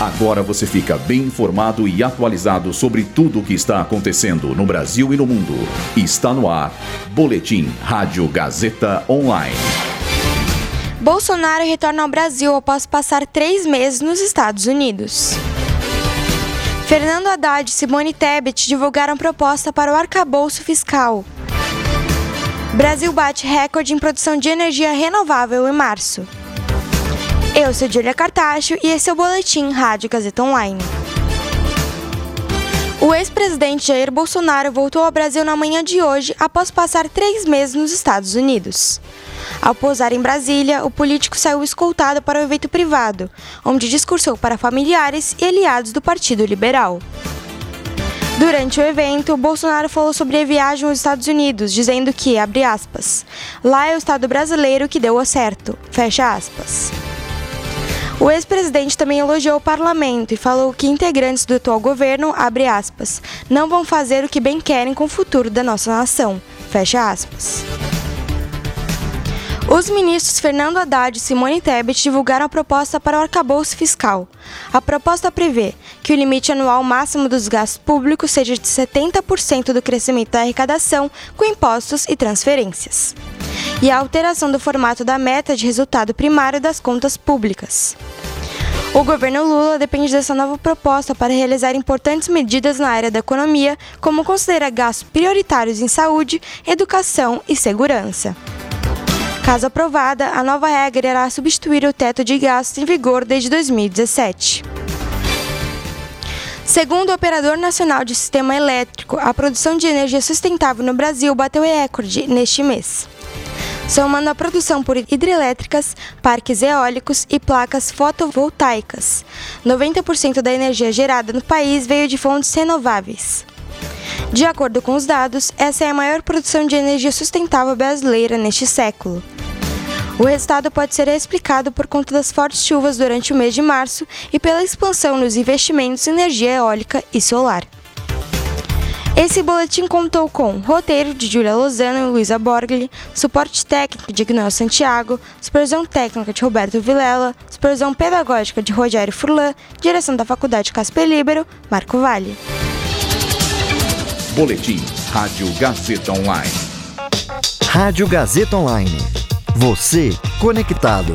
Agora você fica bem informado e atualizado sobre tudo o que está acontecendo no Brasil e no mundo. Está no ar. Boletim Rádio Gazeta Online. Bolsonaro retorna ao Brasil após passar três meses nos Estados Unidos. Fernando Haddad e Simone Tebet divulgaram proposta para o arcabouço fiscal. Brasil bate recorde em produção de energia renovável em março. Eu sou Julia Cartacho e esse é o Boletim Rádio Gazeta Online. O ex-presidente Jair Bolsonaro voltou ao Brasil na manhã de hoje após passar três meses nos Estados Unidos. Ao pousar em Brasília, o político saiu escoltado para o evento privado, onde discursou para familiares e aliados do Partido Liberal. Durante o evento, Bolsonaro falou sobre a viagem aos Estados Unidos, dizendo que, abre aspas, lá é o Estado brasileiro que deu o certo, fecha aspas. O ex-presidente também elogiou o parlamento e falou que integrantes do atual governo, abre aspas, não vão fazer o que bem querem com o futuro da nossa nação, fecha aspas. Os ministros Fernando Haddad e Simone Tebet divulgaram a proposta para o arcabouço fiscal. A proposta prevê que o limite anual máximo dos gastos públicos seja de 70% do crescimento da arrecadação com impostos e transferências e a alteração do formato da meta de resultado primário das contas públicas. O governo Lula depende dessa nova proposta para realizar importantes medidas na área da economia, como considerar gastos prioritários em saúde, educação e segurança. Caso aprovada, a nova regra irá substituir o teto de gastos em vigor desde 2017. Segundo o Operador Nacional de Sistema Elétrico, a produção de energia sustentável no Brasil bateu recorde neste mês somando a produção por hidrelétricas, parques eólicos e placas fotovoltaicas. 90% da energia gerada no país veio de fontes renováveis. De acordo com os dados, essa é a maior produção de energia sustentável brasileira neste século. O resultado pode ser explicado por conta das fortes chuvas durante o mês de março e pela expansão nos investimentos em energia eólica e solar. Esse boletim contou com roteiro de Julia Lozano e Luísa Borgli, suporte técnico de Gnel Santiago, supervisão técnica de Roberto Vilela, supervisão pedagógica de Rogério Furlan, direção da Faculdade Casper Libero, Marco Vale. Boletim Rádio Gazeta Online. Rádio Gazeta Online. Você conectado.